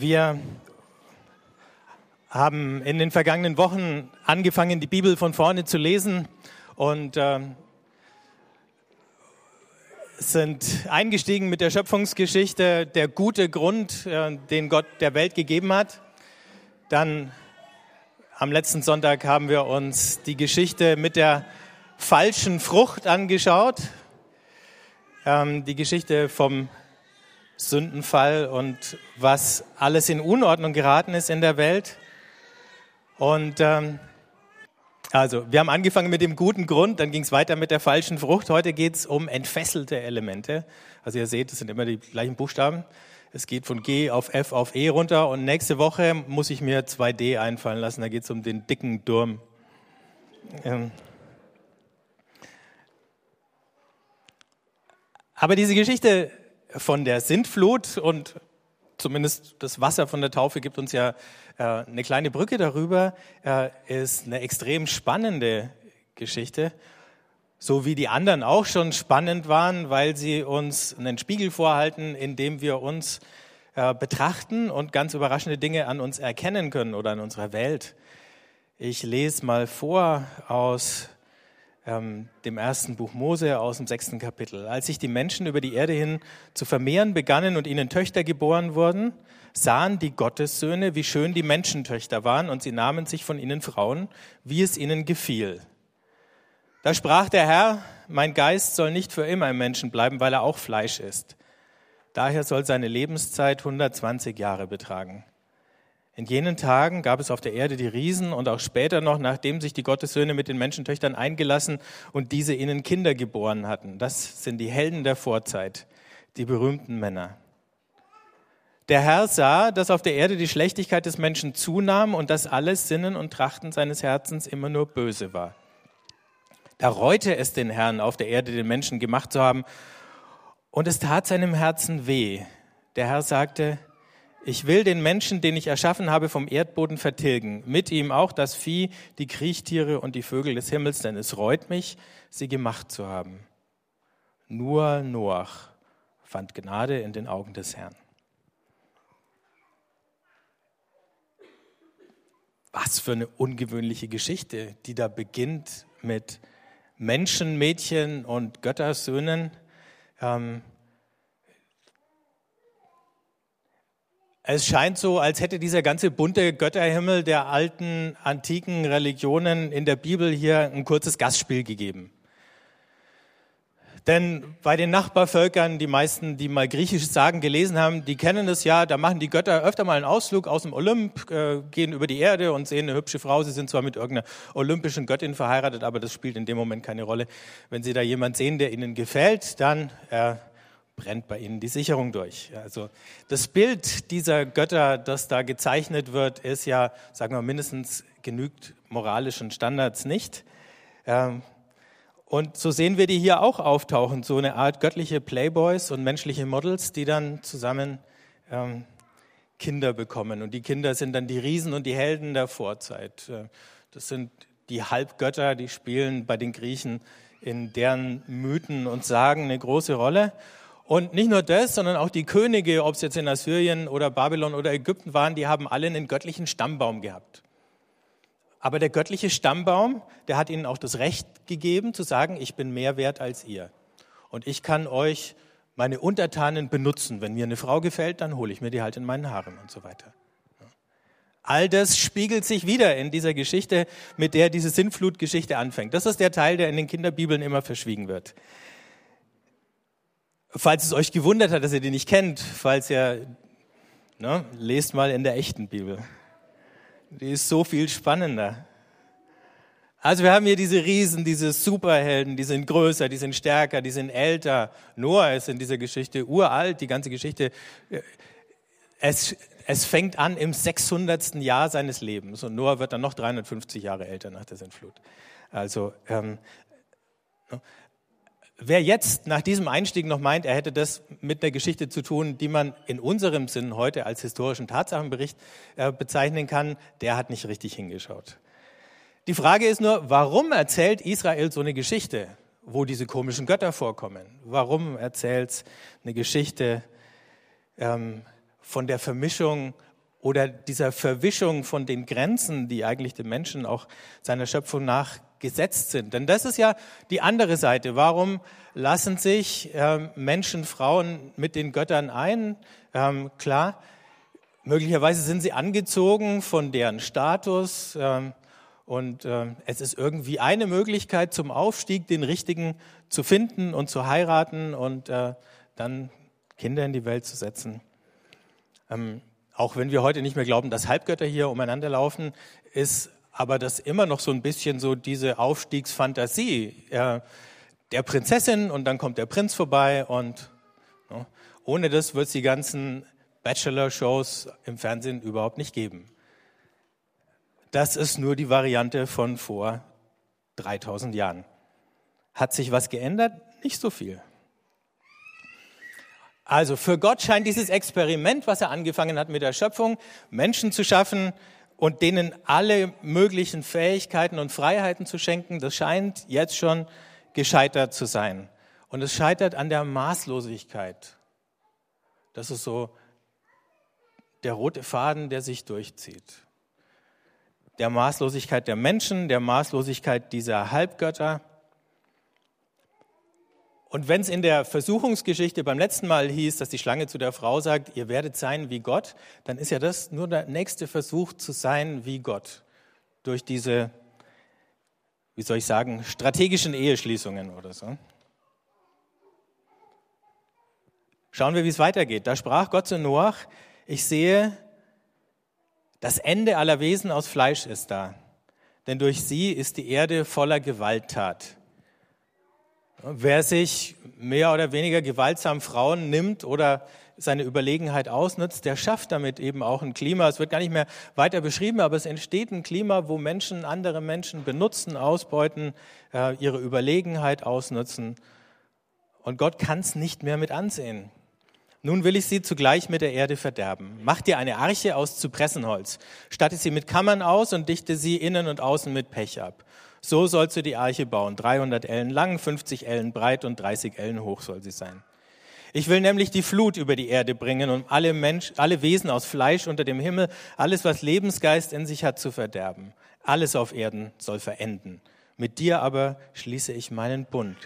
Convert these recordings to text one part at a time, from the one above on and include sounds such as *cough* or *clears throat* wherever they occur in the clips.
Wir haben in den vergangenen Wochen angefangen, die Bibel von vorne zu lesen und äh, sind eingestiegen mit der Schöpfungsgeschichte, der gute Grund, äh, den Gott der Welt gegeben hat. Dann am letzten Sonntag haben wir uns die Geschichte mit der falschen Frucht angeschaut, ähm, die Geschichte vom Sündenfall und was alles in Unordnung geraten ist in der Welt. Und ähm, also, wir haben angefangen mit dem guten Grund, dann ging es weiter mit der falschen Frucht. Heute geht es um entfesselte Elemente. Also ihr seht, es sind immer die gleichen Buchstaben. Es geht von G auf F auf E runter und nächste Woche muss ich mir 2D einfallen lassen. Da geht es um den dicken Durm. Ähm Aber diese Geschichte von der Sintflut und zumindest das Wasser von der Taufe gibt uns ja äh, eine kleine Brücke darüber, äh, ist eine extrem spannende Geschichte, so wie die anderen auch schon spannend waren, weil sie uns einen Spiegel vorhalten, in dem wir uns äh, betrachten und ganz überraschende Dinge an uns erkennen können oder an unserer Welt. Ich lese mal vor aus ähm, dem ersten Buch Mose aus dem sechsten Kapitel. Als sich die Menschen über die Erde hin zu vermehren begannen und ihnen Töchter geboren wurden, sahen die Gottessöhne, wie schön die Menschentöchter waren, und sie nahmen sich von ihnen Frauen, wie es ihnen gefiel. Da sprach der Herr, mein Geist soll nicht für immer im Menschen bleiben, weil er auch Fleisch ist. Daher soll seine Lebenszeit 120 Jahre betragen. In jenen Tagen gab es auf der Erde die Riesen und auch später noch, nachdem sich die Gottessöhne mit den Menschentöchtern eingelassen und diese ihnen Kinder geboren hatten. Das sind die Helden der Vorzeit, die berühmten Männer. Der Herr sah, dass auf der Erde die Schlechtigkeit des Menschen zunahm und dass alles Sinnen und Trachten seines Herzens immer nur böse war. Da reute es den Herrn, auf der Erde den Menschen gemacht zu haben, und es tat seinem Herzen weh. Der Herr sagte, ich will den Menschen, den ich erschaffen habe, vom Erdboden vertilgen, mit ihm auch das Vieh, die Kriechtiere und die Vögel des Himmels, denn es reut mich, sie gemacht zu haben. Nur Noach fand Gnade in den Augen des Herrn. Was für eine ungewöhnliche Geschichte, die da beginnt mit Menschen, Mädchen und Göttersöhnen. Ähm, Es scheint so, als hätte dieser ganze bunte Götterhimmel der alten antiken Religionen in der Bibel hier ein kurzes Gastspiel gegeben. Denn bei den Nachbarvölkern, die meisten, die mal Griechisch sagen, gelesen haben, die kennen es ja, da machen die Götter öfter mal einen Ausflug aus dem Olymp, äh, gehen über die Erde und sehen eine hübsche Frau. Sie sind zwar mit irgendeiner olympischen Göttin verheiratet, aber das spielt in dem Moment keine Rolle. Wenn sie da jemand sehen, der ihnen gefällt, dann äh, brennt bei ihnen die Sicherung durch. Also das Bild dieser Götter, das da gezeichnet wird, ist ja, sagen wir mindestens genügt moralischen Standards nicht. Ähm, und so sehen wir die hier auch auftauchen, so eine Art göttliche Playboys und menschliche Models, die dann zusammen ähm, Kinder bekommen. Und die Kinder sind dann die Riesen und die Helden der Vorzeit. Äh, das sind die Halbgötter, die spielen bei den Griechen in deren Mythen und Sagen eine große Rolle. Und nicht nur das, sondern auch die Könige, ob es jetzt in Assyrien oder Babylon oder Ägypten waren, die haben alle einen göttlichen Stammbaum gehabt. Aber der göttliche Stammbaum, der hat ihnen auch das Recht gegeben zu sagen, ich bin mehr wert als ihr. Und ich kann euch meine Untertanen benutzen. Wenn mir eine Frau gefällt, dann hole ich mir die halt in meinen Haaren und so weiter. All das spiegelt sich wieder in dieser Geschichte, mit der diese Sintflutgeschichte anfängt. Das ist der Teil, der in den Kinderbibeln immer verschwiegen wird. Falls es euch gewundert hat, dass ihr die nicht kennt, falls ihr, ne, lest mal in der echten Bibel. Die ist so viel spannender. Also wir haben hier diese Riesen, diese Superhelden, die sind größer, die sind stärker, die sind älter. Noah ist in dieser Geschichte uralt, die ganze Geschichte. Es, es fängt an im 600. Jahr seines Lebens und Noah wird dann noch 350 Jahre älter nach der Sintflut. Also ähm, ne, Wer jetzt nach diesem Einstieg noch meint, er hätte das mit der Geschichte zu tun, die man in unserem Sinn heute als historischen Tatsachenbericht äh, bezeichnen kann, der hat nicht richtig hingeschaut. Die Frage ist nur, warum erzählt Israel so eine Geschichte, wo diese komischen Götter vorkommen? Warum erzählt eine Geschichte ähm, von der Vermischung oder dieser Verwischung von den Grenzen, die eigentlich dem Menschen auch seiner Schöpfung nach gesetzt sind. Denn das ist ja die andere Seite. Warum lassen sich äh, Menschen, Frauen mit den Göttern ein? Ähm, klar, möglicherweise sind sie angezogen von deren Status. Ähm, und äh, es ist irgendwie eine Möglichkeit zum Aufstieg, den richtigen zu finden und zu heiraten und äh, dann Kinder in die Welt zu setzen. Ähm, auch wenn wir heute nicht mehr glauben, dass Halbgötter hier umeinander laufen, ist aber das immer noch so ein bisschen so diese Aufstiegsfantasie äh, der Prinzessin und dann kommt der Prinz vorbei und no, ohne das wird es die ganzen Bachelor-Shows im Fernsehen überhaupt nicht geben. Das ist nur die Variante von vor 3000 Jahren. Hat sich was geändert? Nicht so viel. Also für Gott scheint dieses Experiment, was er angefangen hat mit der Schöpfung, Menschen zu schaffen und denen alle möglichen Fähigkeiten und Freiheiten zu schenken, das scheint jetzt schon gescheitert zu sein. Und es scheitert an der Maßlosigkeit. Das ist so der rote Faden, der sich durchzieht der Maßlosigkeit der Menschen, der Maßlosigkeit dieser Halbgötter. Und wenn es in der Versuchungsgeschichte beim letzten Mal hieß, dass die Schlange zu der Frau sagt, ihr werdet sein wie Gott, dann ist ja das nur der nächste Versuch zu sein wie Gott durch diese, wie soll ich sagen, strategischen Eheschließungen oder so. Schauen wir, wie es weitergeht. Da sprach Gott zu Noach, ich sehe, das Ende aller Wesen aus Fleisch ist da, denn durch sie ist die Erde voller Gewalttat. Wer sich mehr oder weniger gewaltsam Frauen nimmt oder seine Überlegenheit ausnutzt, der schafft damit eben auch ein Klima. Es wird gar nicht mehr weiter beschrieben, aber es entsteht ein Klima, wo Menschen andere Menschen benutzen, ausbeuten, äh, ihre Überlegenheit ausnutzen. Und Gott kann es nicht mehr mit ansehen. Nun will ich sie zugleich mit der Erde verderben. Mach dir eine Arche aus Zypressenholz, statte sie mit Kammern aus und dichte sie innen und außen mit Pech ab. So sollst du die Arche bauen. 300 Ellen lang, 50 Ellen breit und 30 Ellen hoch soll sie sein. Ich will nämlich die Flut über die Erde bringen, um alle, Mensch, alle Wesen aus Fleisch unter dem Himmel, alles, was Lebensgeist in sich hat, zu verderben. Alles auf Erden soll verenden. Mit dir aber schließe ich meinen Bund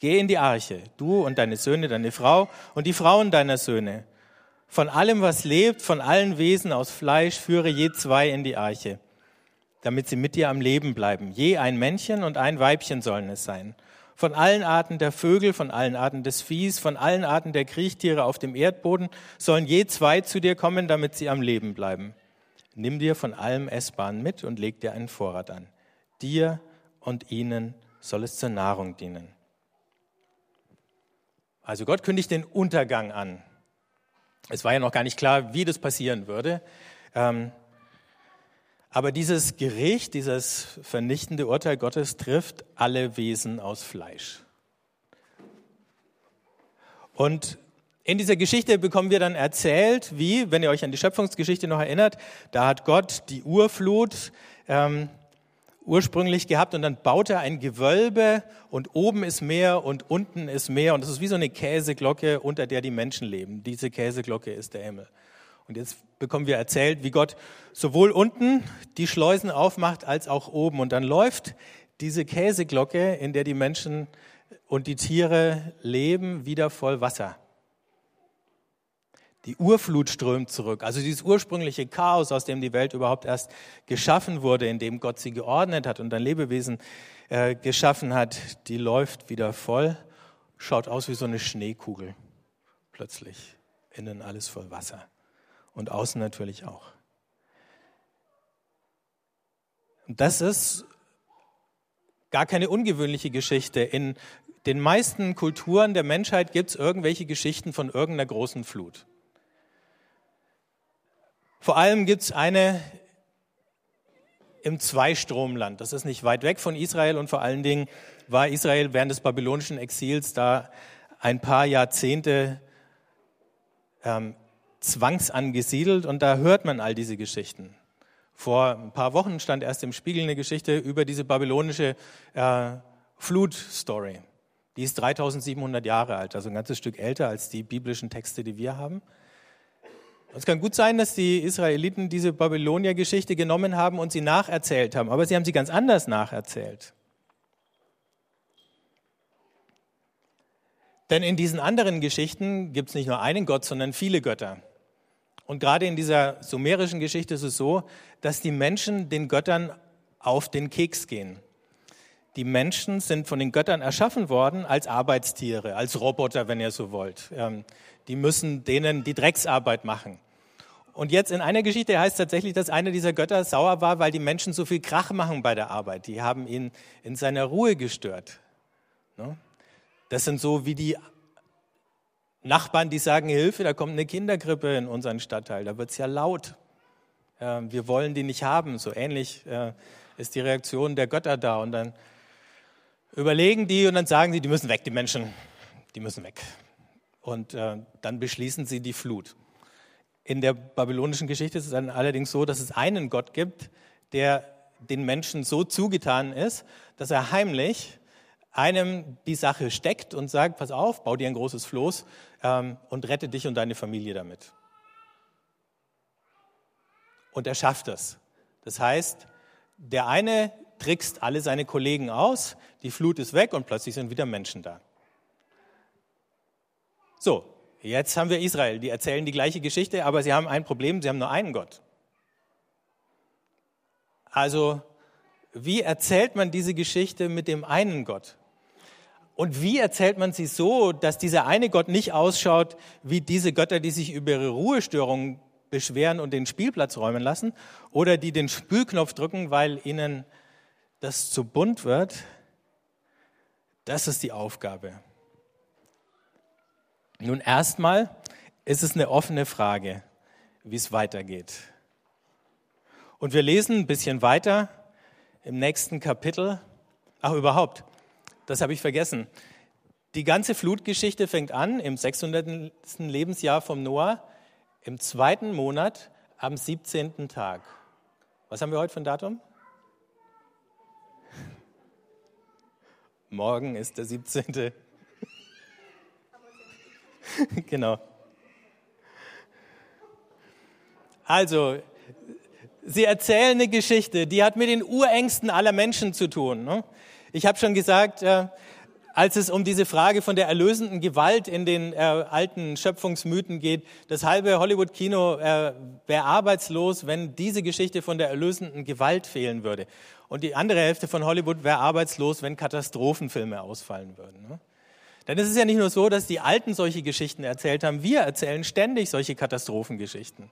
Geh in die Arche, du und deine Söhne, deine Frau und die Frauen deiner Söhne. Von allem, was lebt, von allen Wesen aus Fleisch, führe je zwei in die Arche, damit sie mit dir am Leben bleiben. Je ein Männchen und ein Weibchen sollen es sein. Von allen Arten der Vögel, von allen Arten des Viehs, von allen Arten der Kriechtiere auf dem Erdboden sollen je zwei zu dir kommen, damit sie am Leben bleiben. Nimm dir von allem Essbaren mit und leg dir einen Vorrat an. Dir und ihnen soll es zur Nahrung dienen. Also Gott kündigt den Untergang an. Es war ja noch gar nicht klar, wie das passieren würde. Ähm, aber dieses Gericht, dieses vernichtende Urteil Gottes trifft alle Wesen aus Fleisch. Und in dieser Geschichte bekommen wir dann erzählt, wie, wenn ihr euch an die Schöpfungsgeschichte noch erinnert, da hat Gott die Urflut ähm, ursprünglich gehabt und dann baut er ein Gewölbe und oben ist Meer und unten ist Meer und das ist wie so eine Käseglocke, unter der die Menschen leben. Diese Käseglocke ist der Himmel. Und jetzt bekommen wir erzählt, wie Gott sowohl unten die Schleusen aufmacht als auch oben. Und dann läuft diese Käseglocke, in der die Menschen und die Tiere leben, wieder voll Wasser. Die Urflut strömt zurück. Also dieses ursprüngliche Chaos, aus dem die Welt überhaupt erst geschaffen wurde, in dem Gott sie geordnet hat und ein Lebewesen äh, geschaffen hat, die läuft wieder voll, schaut aus wie so eine Schneekugel. Plötzlich innen alles voll Wasser und außen natürlich auch. Und das ist gar keine ungewöhnliche Geschichte. In den meisten Kulturen der Menschheit gibt es irgendwelche Geschichten von irgendeiner großen Flut. Vor allem gibt es eine im Zweistromland. Das ist nicht weit weg von Israel und vor allen Dingen war Israel während des babylonischen Exils da ein paar Jahrzehnte ähm, zwangsangesiedelt und da hört man all diese Geschichten. Vor ein paar Wochen stand erst im Spiegel eine Geschichte über diese babylonische äh, Flut-Story. Die ist 3700 Jahre alt, also ein ganzes Stück älter als die biblischen Texte, die wir haben. Es kann gut sein, dass die Israeliten diese Babylonier-Geschichte genommen haben und sie nacherzählt haben, aber sie haben sie ganz anders nacherzählt. Denn in diesen anderen Geschichten gibt es nicht nur einen Gott, sondern viele Götter. Und gerade in dieser sumerischen Geschichte ist es so, dass die Menschen den Göttern auf den Keks gehen. Die Menschen sind von den Göttern erschaffen worden als Arbeitstiere, als Roboter, wenn ihr so wollt. Ähm, die müssen denen die Drecksarbeit machen. Und jetzt in einer Geschichte heißt tatsächlich, dass einer dieser Götter sauer war, weil die Menschen so viel Krach machen bei der Arbeit. Die haben ihn in seiner Ruhe gestört. Ne? Das sind so wie die Nachbarn, die sagen, Hilfe, da kommt eine Kindergrippe in unseren Stadtteil, da wird es ja laut. Wir wollen die nicht haben. So ähnlich äh, ist die Reaktion der Götter da. Und dann überlegen die und dann sagen sie, die müssen weg, die Menschen, die müssen weg. Und äh, dann beschließen sie die Flut. In der babylonischen Geschichte ist es dann allerdings so, dass es einen Gott gibt, der den Menschen so zugetan ist, dass er heimlich einem die Sache steckt und sagt, pass auf, bau dir ein großes Floß ähm, und rette dich und deine Familie damit. Und er schafft es. Das heißt, der eine trickst alle seine Kollegen aus, die Flut ist weg und plötzlich sind wieder Menschen da. So, jetzt haben wir Israel, die erzählen die gleiche Geschichte, aber sie haben ein Problem, sie haben nur einen Gott. Also, wie erzählt man diese Geschichte mit dem einen Gott? Und wie erzählt man sie so, dass dieser eine Gott nicht ausschaut wie diese Götter, die sich über ihre Ruhestörungen beschweren und den Spielplatz räumen lassen oder die den Spülknopf drücken, weil ihnen das zu bunt wird? Das ist die Aufgabe. Nun erstmal ist es eine offene Frage, wie es weitergeht. Und wir lesen ein bisschen weiter im nächsten Kapitel. Ach, überhaupt, das habe ich vergessen. Die ganze Flutgeschichte fängt an im 600. Lebensjahr vom Noah, im zweiten Monat, am 17. Tag. Was haben wir heute für ein Datum? Morgen ist der 17. *laughs* genau. Also, sie erzählen eine Geschichte, die hat mit den Urängsten aller Menschen zu tun. Ne? Ich habe schon gesagt, äh, als es um diese Frage von der erlösenden Gewalt in den äh, alten Schöpfungsmythen geht, das halbe Hollywood-Kino äh, wäre arbeitslos, wenn diese Geschichte von der erlösenden Gewalt fehlen würde. Und die andere Hälfte von Hollywood wäre arbeitslos, wenn Katastrophenfilme ausfallen würden. Ne? Denn es ist ja nicht nur so, dass die Alten solche Geschichten erzählt haben, wir erzählen ständig solche Katastrophengeschichten.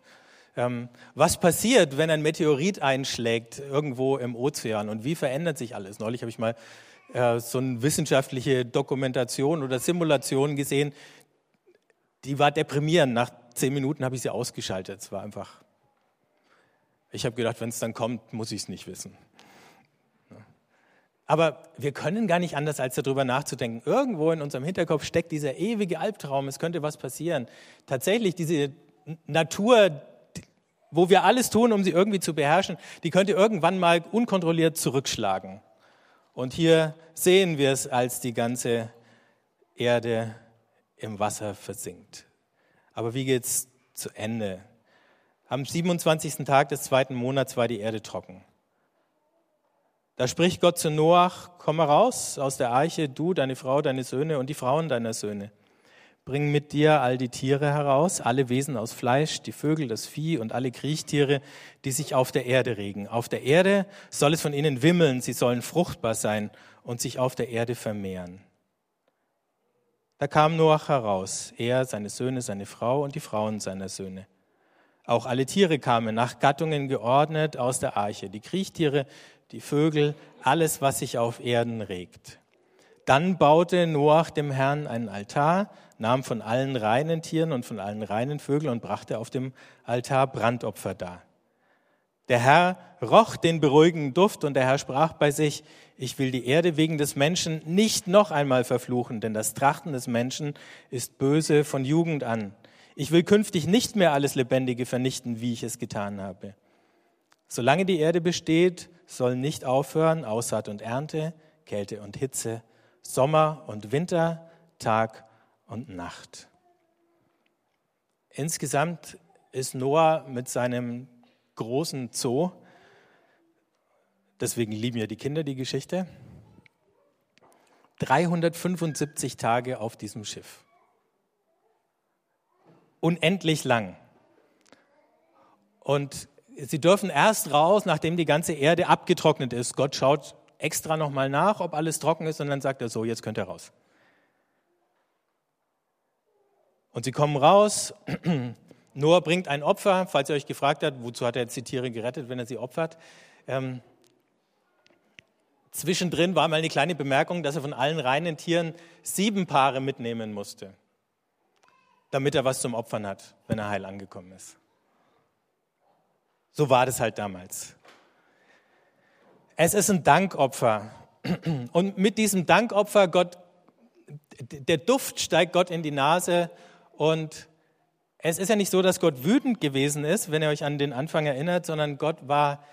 Ähm, was passiert, wenn ein Meteorit einschlägt irgendwo im Ozean und wie verändert sich alles? Neulich habe ich mal äh, so eine wissenschaftliche Dokumentation oder Simulation gesehen, die war deprimierend. Nach zehn Minuten habe ich sie ausgeschaltet. Es war einfach. Ich habe gedacht, wenn es dann kommt, muss ich es nicht wissen. Aber wir können gar nicht anders, als darüber nachzudenken. Irgendwo in unserem Hinterkopf steckt dieser ewige Albtraum, es könnte was passieren. Tatsächlich, diese Natur, wo wir alles tun, um sie irgendwie zu beherrschen, die könnte irgendwann mal unkontrolliert zurückschlagen. Und hier sehen wir es, als die ganze Erde im Wasser versinkt. Aber wie geht's zu Ende? Am 27. Tag des zweiten Monats war die Erde trocken. Da spricht Gott zu Noach, komm heraus aus der Arche, du, deine Frau, deine Söhne und die Frauen deiner Söhne. Bring mit dir all die Tiere heraus, alle Wesen aus Fleisch, die Vögel, das Vieh und alle Kriechtiere, die sich auf der Erde regen. Auf der Erde soll es von ihnen wimmeln, sie sollen fruchtbar sein und sich auf der Erde vermehren. Da kam Noach heraus, er, seine Söhne, seine Frau und die Frauen seiner Söhne. Auch alle Tiere kamen nach Gattungen geordnet aus der Arche, die Kriechtiere, die Vögel, alles, was sich auf Erden regt. Dann baute Noach dem Herrn einen Altar, nahm von allen reinen Tieren und von allen reinen Vögeln und brachte auf dem Altar Brandopfer dar. Der Herr roch den beruhigenden Duft und der Herr sprach bei sich, ich will die Erde wegen des Menschen nicht noch einmal verfluchen, denn das Trachten des Menschen ist böse von Jugend an. Ich will künftig nicht mehr alles Lebendige vernichten, wie ich es getan habe. Solange die Erde besteht, soll nicht aufhören Aussaat und Ernte, Kälte und Hitze, Sommer und Winter, Tag und Nacht. Insgesamt ist Noah mit seinem großen Zoo. Deswegen lieben ja die Kinder die Geschichte. 375 Tage auf diesem Schiff. Unendlich lang. Und sie dürfen erst raus, nachdem die ganze Erde abgetrocknet ist. Gott schaut extra nochmal nach, ob alles trocken ist, und dann sagt er so, jetzt könnt ihr raus. Und sie kommen raus. *clears throat* Noah bringt ein Opfer, falls ihr euch gefragt habt, wozu hat er jetzt die Tiere gerettet, wenn er sie opfert. Ähm, zwischendrin war mal eine kleine Bemerkung, dass er von allen reinen Tieren sieben Paare mitnehmen musste, damit er was zum Opfern hat, wenn er heil angekommen ist. So war das halt damals. Es ist ein Dankopfer. Und mit diesem Dankopfer, Gott, der Duft steigt Gott in die Nase und es ist ja nicht so, dass Gott wütend gewesen ist, wenn ihr euch an den Anfang erinnert, sondern Gott war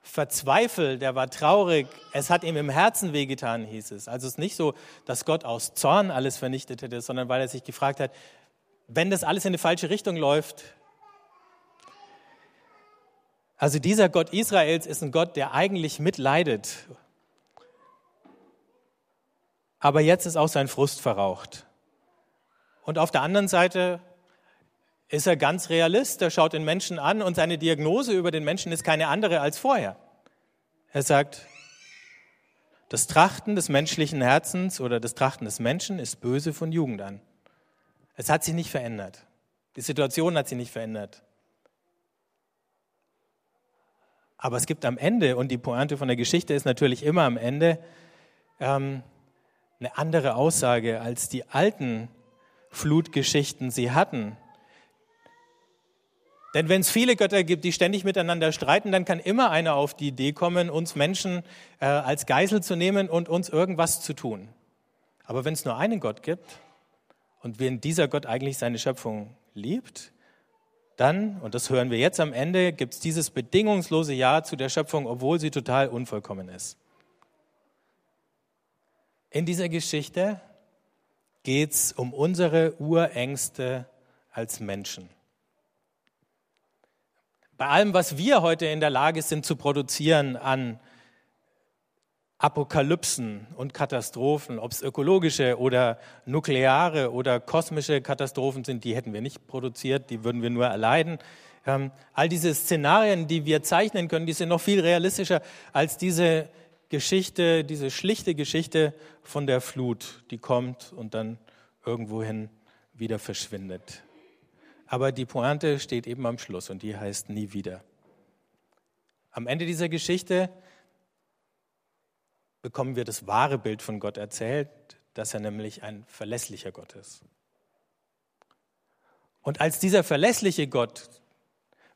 verzweifelt, er war traurig, es hat ihm im Herzen wehgetan, hieß es. Also es ist nicht so, dass Gott aus Zorn alles vernichtet hätte, sondern weil er sich gefragt hat, wenn das alles in eine falsche Richtung läuft, also dieser Gott Israels ist ein Gott, der eigentlich mitleidet. Aber jetzt ist auch sein Frust verraucht. Und auf der anderen Seite ist er ganz realist. Er schaut den Menschen an und seine Diagnose über den Menschen ist keine andere als vorher. Er sagt, das Trachten des menschlichen Herzens oder das Trachten des Menschen ist böse von Jugend an. Es hat sich nicht verändert. Die Situation hat sich nicht verändert. Aber es gibt am Ende, und die Pointe von der Geschichte ist natürlich immer am Ende, ähm, eine andere Aussage, als die alten Flutgeschichten sie hatten. Denn wenn es viele Götter gibt, die ständig miteinander streiten, dann kann immer einer auf die Idee kommen, uns Menschen äh, als Geisel zu nehmen und uns irgendwas zu tun. Aber wenn es nur einen Gott gibt und wenn dieser Gott eigentlich seine Schöpfung liebt, dann, und das hören wir jetzt am Ende, gibt es dieses bedingungslose Ja zu der Schöpfung, obwohl sie total unvollkommen ist. In dieser Geschichte geht es um unsere Urängste als Menschen. Bei allem, was wir heute in der Lage sind zu produzieren an Apokalypsen und Katastrophen, ob es ökologische oder nukleare oder kosmische Katastrophen sind, die hätten wir nicht produziert, die würden wir nur erleiden. Ähm, all diese Szenarien, die wir zeichnen können, die sind noch viel realistischer als diese Geschichte, diese schlichte Geschichte von der Flut, die kommt und dann irgendwohin wieder verschwindet. Aber die Pointe steht eben am Schluss und die heißt nie wieder. Am Ende dieser Geschichte bekommen wir das wahre Bild von Gott erzählt, dass er nämlich ein verlässlicher Gott ist. Und als dieser verlässliche Gott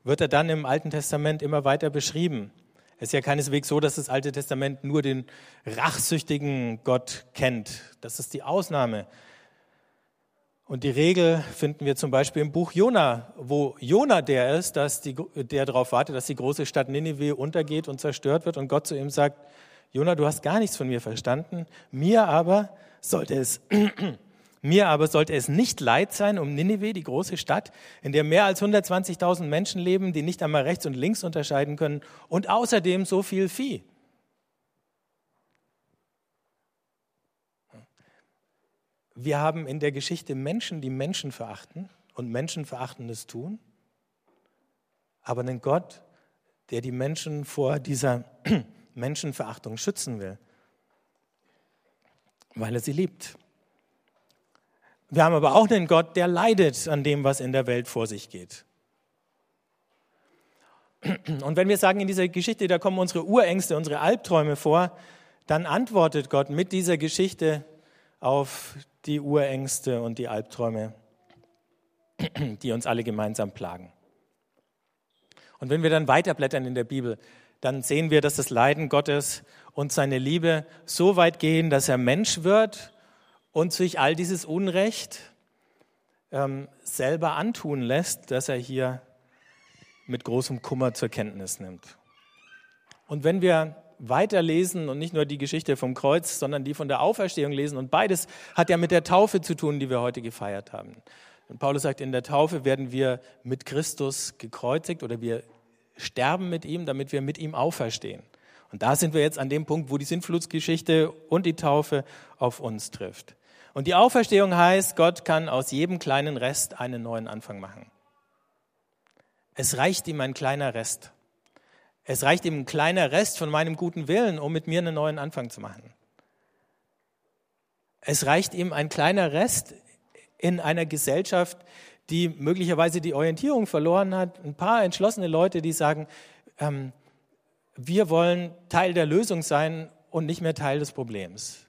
wird er dann im Alten Testament immer weiter beschrieben. Es ist ja keineswegs so, dass das Alte Testament nur den rachsüchtigen Gott kennt. Das ist die Ausnahme. Und die Regel finden wir zum Beispiel im Buch Jona, wo Jona der ist, dass die, der darauf wartet, dass die große Stadt Ninive untergeht und zerstört wird und Gott zu ihm sagt, Jona, du hast gar nichts von mir verstanden. Mir aber sollte es, mir aber sollte es nicht leid sein um Ninive, die große Stadt, in der mehr als 120.000 Menschen leben, die nicht einmal rechts und links unterscheiden können und außerdem so viel Vieh. Wir haben in der Geschichte Menschen, die Menschen verachten und Menschenverachtendes tun, aber einen Gott, der die Menschen vor dieser *clears throat* Menschenverachtung schützen will, weil er sie liebt. Wir haben aber auch einen Gott, der leidet an dem, was in der Welt vor sich geht. Und wenn wir sagen, in dieser Geschichte, da kommen unsere Urängste, unsere Albträume vor, dann antwortet Gott mit dieser Geschichte auf die Urängste und die Albträume, die uns alle gemeinsam plagen. Und wenn wir dann weiterblättern in der Bibel, dann sehen wir, dass das Leiden Gottes und seine Liebe so weit gehen, dass er Mensch wird und sich all dieses Unrecht ähm, selber antun lässt, dass er hier mit großem Kummer zur Kenntnis nimmt. Und wenn wir weiterlesen und nicht nur die Geschichte vom Kreuz, sondern die von der Auferstehung lesen, und beides hat ja mit der Taufe zu tun, die wir heute gefeiert haben, Und Paulus sagt, in der Taufe werden wir mit Christus gekreuzigt oder wir sterben mit ihm, damit wir mit ihm auferstehen. Und da sind wir jetzt an dem Punkt, wo die Sintflutsgeschichte und die Taufe auf uns trifft. Und die Auferstehung heißt, Gott kann aus jedem kleinen Rest einen neuen Anfang machen. Es reicht ihm ein kleiner Rest. Es reicht ihm ein kleiner Rest von meinem guten Willen, um mit mir einen neuen Anfang zu machen. Es reicht ihm ein kleiner Rest in einer Gesellschaft, die möglicherweise die Orientierung verloren hat. Ein paar entschlossene Leute, die sagen, ähm, wir wollen Teil der Lösung sein und nicht mehr Teil des Problems.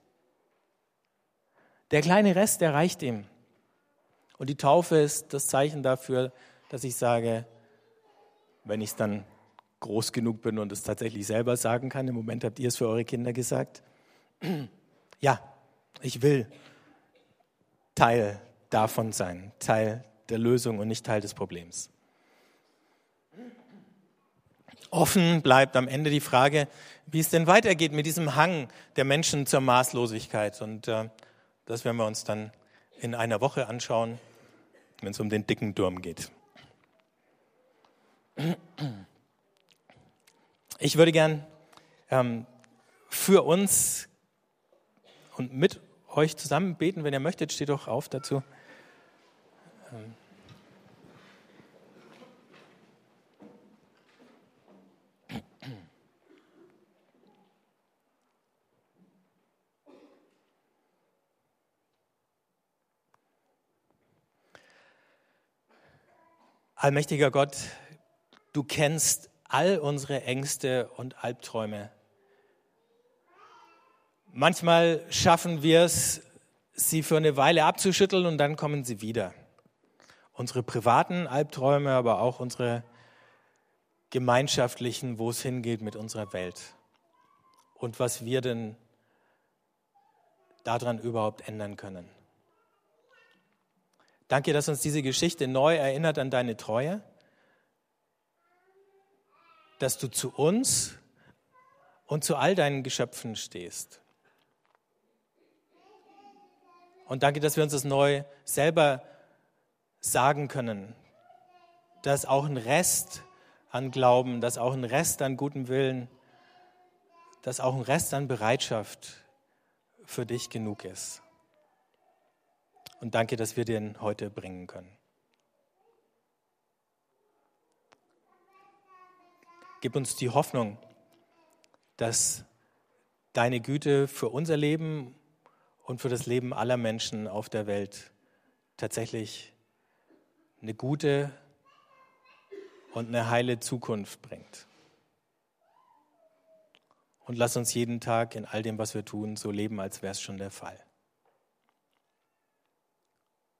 Der kleine Rest, der reicht ihm. Und die Taufe ist das Zeichen dafür, dass ich sage, wenn ich es dann groß genug bin und es tatsächlich selber sagen kann, im Moment habt ihr es für eure Kinder gesagt, *clears throat* ja, ich will Teil davon sein, Teil der Lösung und nicht Teil des Problems. Offen bleibt am Ende die Frage, wie es denn weitergeht mit diesem Hang der Menschen zur Maßlosigkeit. Und äh, das werden wir uns dann in einer Woche anschauen, wenn es um den dicken Turm geht. Ich würde gern ähm, für uns und mit euch zusammen beten, wenn ihr möchtet, steht doch auf dazu. Ähm, Allmächtiger Gott, du kennst all unsere Ängste und Albträume. Manchmal schaffen wir es, sie für eine Weile abzuschütteln und dann kommen sie wieder. Unsere privaten Albträume, aber auch unsere gemeinschaftlichen, wo es hingeht mit unserer Welt. Und was wir denn daran überhaupt ändern können. Danke, dass uns diese Geschichte neu erinnert an deine Treue, dass du zu uns und zu all deinen Geschöpfen stehst. Und danke, dass wir uns das neu selber sagen können, dass auch ein Rest an Glauben, dass auch ein Rest an gutem Willen, dass auch ein Rest an Bereitschaft für dich genug ist. Und danke, dass wir den heute bringen können. Gib uns die Hoffnung, dass deine Güte für unser Leben und für das Leben aller Menschen auf der Welt tatsächlich eine gute und eine heile Zukunft bringt. Und lass uns jeden Tag in all dem, was wir tun, so leben, als wäre es schon der Fall.